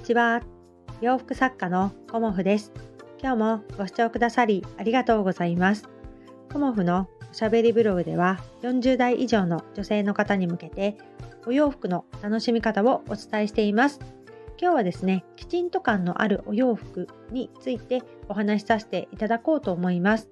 ちは。洋服作家のコモフです。今日もご視聴くださりありがとうございます。コモフのおしゃべりブログでは40代以上の女性の方に向けてお洋服の楽しみ方をお伝えしています。今日はですねきちんと感のあるお洋服についてお話しさせていただこうと思います。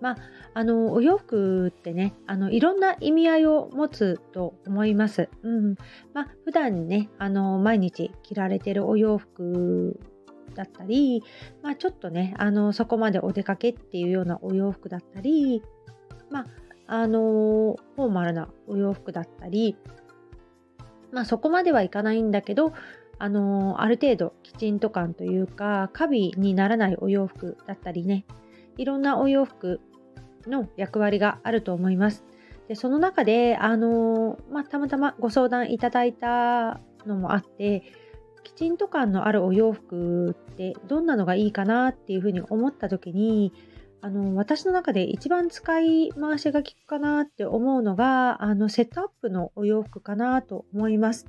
まあ、あのお洋服ってねあのいろんな意味合いを持つと思います。うんまあ、普段ねあの毎日着られてるお洋服だったり、まあ、ちょっとねあのそこまでお出かけっていうようなお洋服だったり、まあ、あのフォーマルなお洋服だったり、まあ、そこまではいかないんだけどあのある程度きちんと感というかカビにならないお洋服だったりねいろんなお洋服の役割があると思います。でその中で、あのまあ、たまたまご相談いただいたのもあってきちんと感のあるお洋服ってどんなのがいいかなっていうふうに思った時にあの私の中で一番使い回しが効くかなって思うのがあのセットアップのお洋服かなと思います。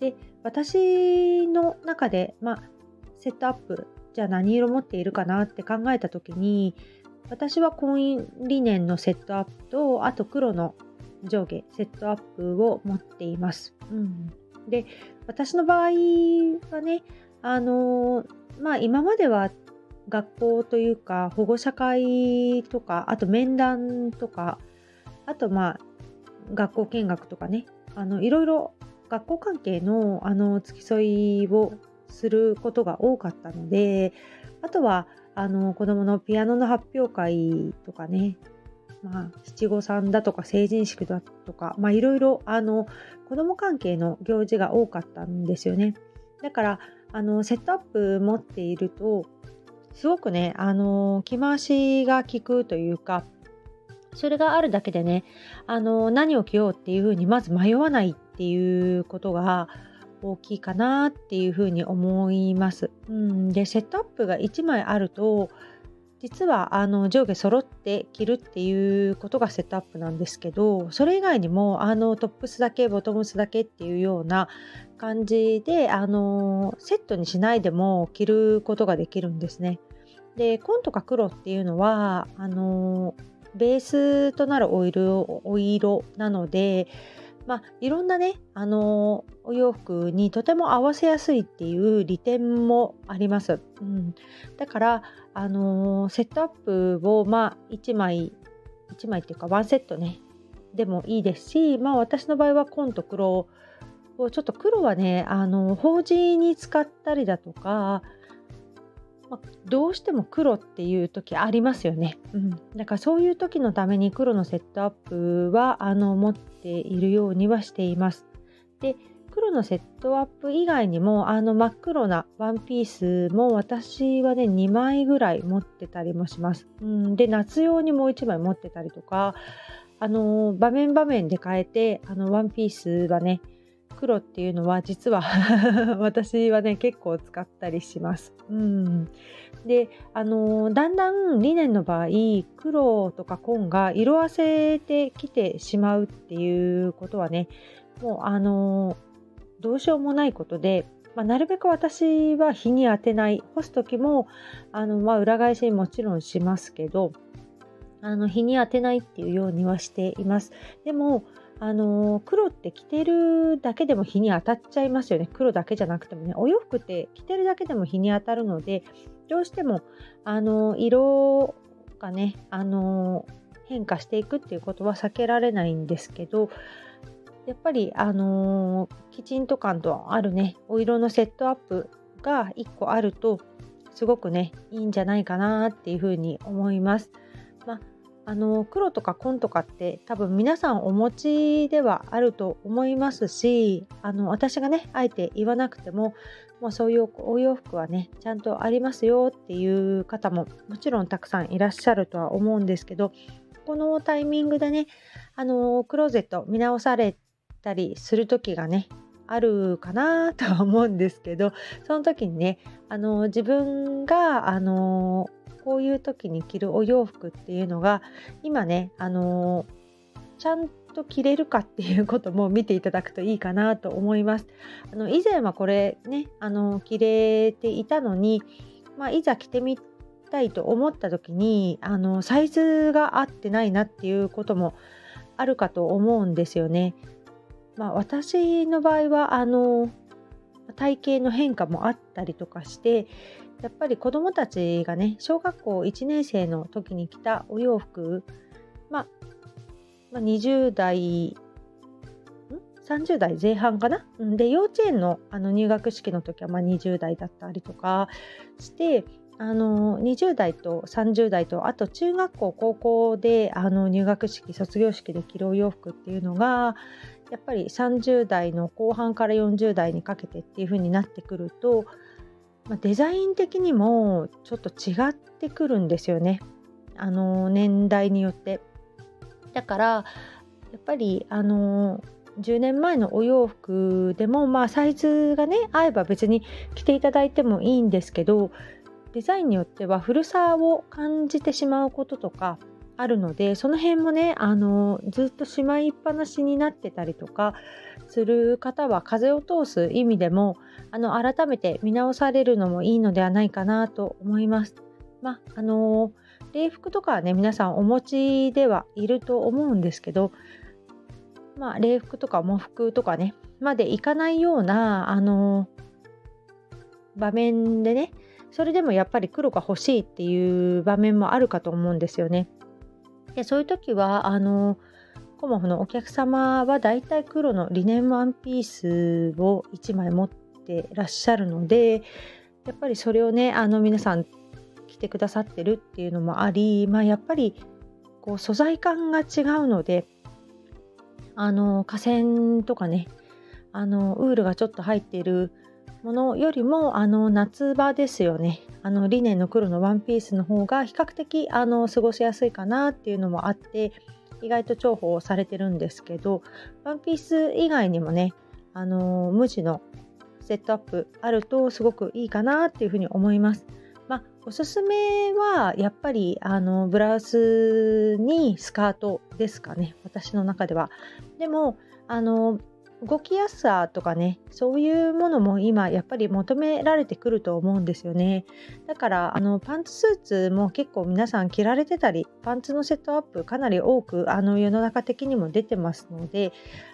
で私の中で、まあ、セットアップじゃあ何色持っているかなって考えた時に私は婚姻理念のセットアップとあと黒の上下セットアップを持っています。うん、で私の場合はねあのまあ今までは学校というか保護者会とかあと面談とかあとまあ学校見学とかねあのいろいろ学校関係のあの付き添いをすることが多かったのであとはあの子どものピアノの発表会とかねまあ、七五三だとか成人式だとか、まあ、いろいろあの子ども関係の行事が多かったんですよね。だからあのセットアップ持っているとすごくねあの着回しが効くというかそれがあるだけでねあの何を着ようっていうふうにまず迷わないっていうことが大きいかなっていうふうに思います。うん、でセットアップが1枚あると実はあの上下揃って着るっていうことがセットアップなんですけどそれ以外にもあのトップスだけボトムスだけっていうような感じであのセットにしないでも着ることができるんですね。で紺とか黒っていうのはあのベースとなるお色お色なのでまあ、いろんなね、あのお洋服にとても合わせやすいっていう利点もあります。うん、だから、あのセットアップを、まあ、1枚、1枚っていうかワンセットね、でもいいですし、まあ、私の場合は紺と黒をちょっと黒はね、あの法事に使ったりだとか、まあ、どうしても黒っていう時ありますよね、うん、だからそういう時のために黒のセットアップはあの持っているようにはしています。で黒のセットアップ以外にもあの真っ黒なワンピースも私はね2枚ぐらい持ってたりもします、うん、で夏用にもう1枚持ってたりとかあの場面場面で変えてあのワンピースはね黒っていうのは実は 私はね結構使ったりします。うん、であのだんだんリネンの場合黒とか紺が色あせてきてしまうっていうことはねもうあのどうしようもないことで、まあ、なるべく私は日に当てない干す時もあの、まあ、裏返しにもちろんしますけどあの日に当てないっていうようにはしています。でもあの黒って着てるだけでも日に当たっちゃいますよね黒だけじゃなくてもねお洋服って着てるだけでも日に当たるのでどうしてもあの色がねあの変化していくっていうことは避けられないんですけどやっぱりあのきちんと感とあるねお色のセットアップが1個あるとすごくねいいんじゃないかなっていうふうに思います。まああの黒とか紺とかって多分皆さんお持ちではあると思いますしあの私がねあえて言わなくてももうそういうお洋服はねちゃんとありますよっていう方ももちろんたくさんいらっしゃるとは思うんですけどこのタイミングでねあのクローゼット見直されたりする時がねあるかなとは思うんですけどその時にねあの自分があのこういう時に着るお洋服っていうのが今ねあのちゃんと着れるかっていうことも見ていただくといいかなと思います。あの以前はこれねあの着れていたのに、まあ、いざ着てみたいと思った時にあのサイズが合ってないなっていうこともあるかと思うんですよね。まあ、私の場合はあの体型の変化もあったりとかしてやっぱり子どもたちがね小学校1年生の時に着たお洋服、まあ、まあ、20代30代前半かな？で幼稚園のあの入学式の時はま20代だったりとかしてあの20代と30代とあと中学校高校であの入学式卒業式で着るお洋服っていうのがやっぱり30代の後半から40代にかけてっていう風になってくると、ま、デザイン的にもちょっと違ってくるんですよねあの年代によって。だからやっぱりあの10年前のお洋服でもまあサイズがね合えば別に着ていただいてもいいんですけどデザインによっては古さを感じてしまうこととかあるのでその辺もねあのずっとしまいっぱなしになってたりとかする方は風を通す意味でもあの改めて見直されるのもいいのではないかなと思います。まああの礼服とかはね皆さんお持ちではいると思うんですけどまあ礼服とか喪服とかねまでいかないようなあの場面でねそれでもやっぱり黒が欲しいっていう場面もあるかと思うんですよね。でそういう時はあのコモフのお客様はだいたい黒のリネンワンピースを1枚持ってらっしゃるのでやっぱりそれをねあの皆さん着てくださってるっていうのもあり、まあ、やっぱりこう素材感が違うのであの河川とかねあのウールがちょっと入っているものよりもあの夏場ですよね。あのリネンの黒のワンピースの方が比較的あの過ごしやすいかなっていうのもあって意外と重宝されてるんですけどワンピース以外にもねあの無地のセットアップあるとすごくいいかなっていうふうに思います。まあ、おすすめはやっぱりあのブラウスにスカートですかね私の中では。でもあの動きやすさとかねそういうものも今やっぱり求められてくると思うんですよねだからあのパンツスーツも結構皆さん着られてたりパンツのセットアップかなり多くあの世の中的にも出てますので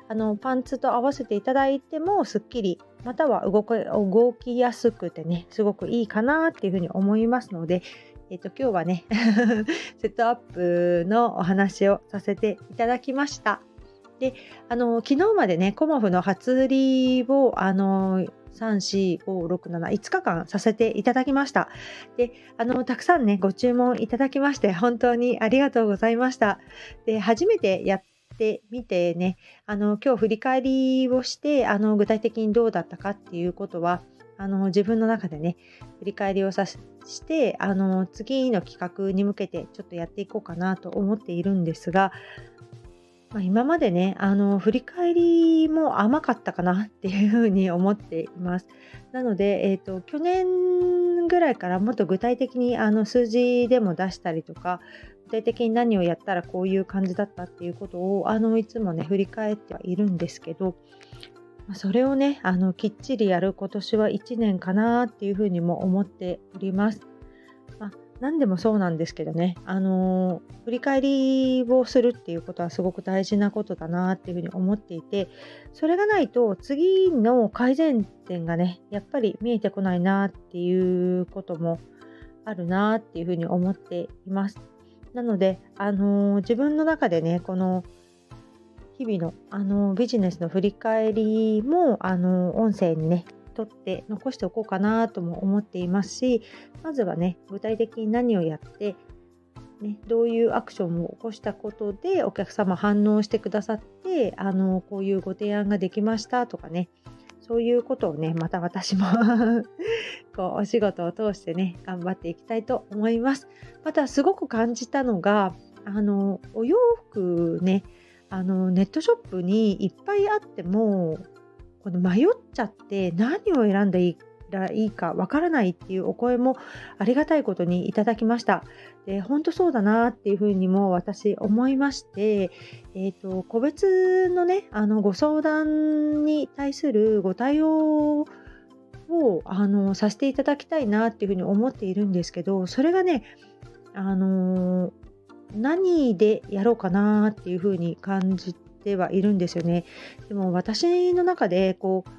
あのパンツと合わせていただいてもすっきりまたは動動きやすくてねすごくいいかなっていうふうに思いますのでえっ、と今日はね セットアップのお話をさせていただきました。であの昨日までねコモフの初売りをあの34567日間させていただきました。であのたくさんねご注文いただきまして本当にありがとうございました。で初めてやってみてねあの今日振り返りをしてあの具体的にどうだったかっていうことはあの自分の中でね振り返りをさしてあの次の企画に向けてちょっとやっていこうかなと思っているんですがまあ、今までねあの振り返りも甘かったかなっていうふうに思っています。なので、えーと、去年ぐらいからもっと具体的にあの数字でも出したりとか具体的に何をやったらこういう感じだったっていうことをあのいつもね振り返ってはいるんですけどそれをねあのきっちりやる今年は1年かなっていうふうにも思っております。まあ何でもそうなんですけどね、あの、振り返りをするっていうことはすごく大事なことだなっていうふうに思っていて、それがないと次の改善点がね、やっぱり見えてこないなっていうこともあるなっていうふうに思っています。なので、あの、自分の中でね、この日々の、あの、ビジネスの振り返りも、あの音声にね、取って残しておこうかなとも思っていますしまずはね具体的に何をやってね、どういうアクションを起こしたことでお客様反応してくださってあのこういうご提案ができましたとかねそういうことをねまた私も こうお仕事を通してね頑張っていきたいと思います。またすごく感じたのがあのお洋服ねあのネットショップにいっぱいあってもこの迷っちゃって何を選んだらいいかわからないっていうお声もありがたいことにいただきました。で本当そうだなっていうふうにも私思いまして、えーと、個別のねあのご相談に対するご対応をあのさせていただきたいなっていうふうに思っているんですけどそれがねあの何でやろうかなっていうふうに感じてはいるんですよね。でも私の中でこう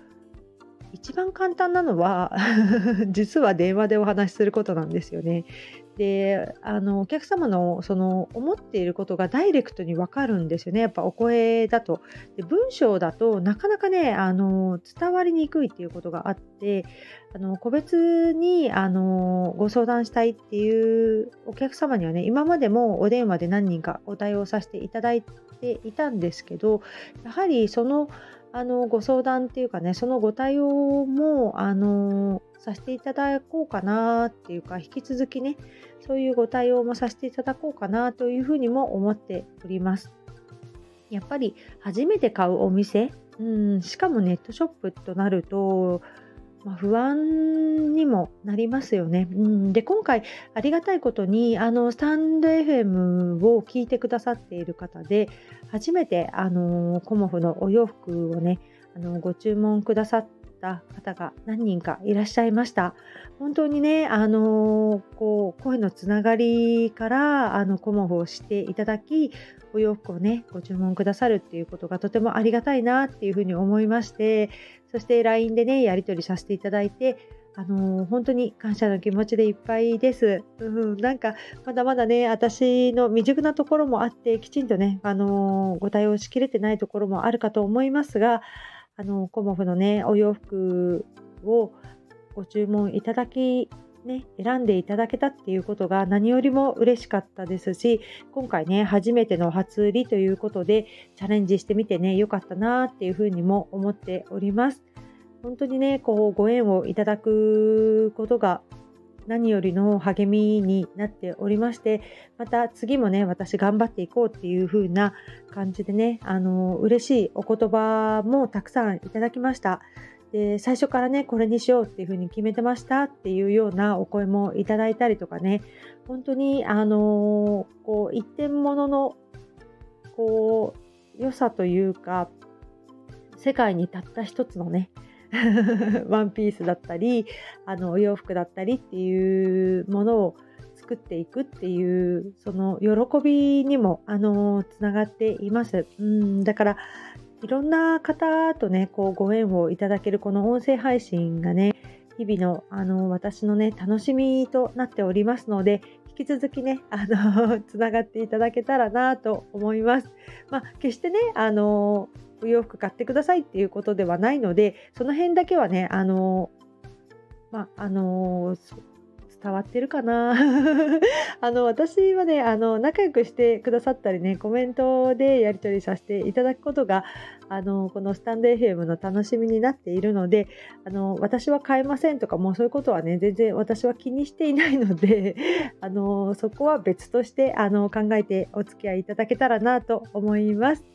一番簡単なのは 実は電話でお話しすることなんですよね。であのお客様のその思っていることがダイレクトに分かるんですよね。やっぱお声だと。で文章だとなかなかねあの伝わりにくいっていうことがあってあの個別にあのご相談したいっていうお客様にはね今までもお電話で何人かお対応させていただいていたんですけどやはりそのあのご相談っていうかねそのご対応もあのさせていただこうかなっていうか引き続きねそういうご対応もさせていただこうかなというふうにも思っております。やっぱり初めて買うお店、うん、しかもネットショップとなるとまあ、不安にもなりますよね。うん、で今回ありがたいことにあのスタンド FM を聞いてくださっている方で初めてあのコモフのお洋服をねあのご注文くださった方が何人かいらっしゃいました。本当にね、あのこう声のつながりからあのコモフをしていただきお洋服をねご注文くださるっていうことがとてもありがたいなっていうふうに思いましてそして LINE でねやり取りさせていただいてあのー、本当に感謝の気持ちでいっぱいです。うん、なんかまだまだね私の未熟なところもあってきちんとね、あのー、ご対応しきれてないところもあるかと思いますが、あの、コモフのねお洋服をご注文いただきね、選んでいただけたっていうことが何よりも嬉しかったですし今回ね初めての初売りということでチャレンジしてみてね良かったなっていうふうにも思っております。本当にねこうご縁をいただくことが何よりの励みになっておりましてまた次もね私頑張っていこうっていう風な感じでねあの嬉しいお言葉もたくさんいただきました。で最初からねこれにしようっていうふうに決めてましたっていうようなお声もいただいたりとかね本当にあの、こう一点物のこう良さというか世界にたった一つのね ワンピースだったりあのお洋服だったりっていうものを作っていくっていうその喜びにもあのつながっています。うんだからいろんな方とね、こうご縁をいただけるこの音声配信がね、日々のあの私のね、楽しみとなっておりますので、引き続きね、あの、つながっていただけたらなと思います。まあ、決してね、あの、お洋服買ってくださいっていうことではないので、その辺だけはね、あの、まあ、あの、伝わってるかな あの私はねあの仲良くしてくださったりねコメントでやり取りさせていただくことがあのこのスタンド FM の楽しみになっているのであの私は買えませんとかもうそういうことはね全然私は気にしていないので あのそこは別としてあの考えてお付き合いいただけたらなと思います。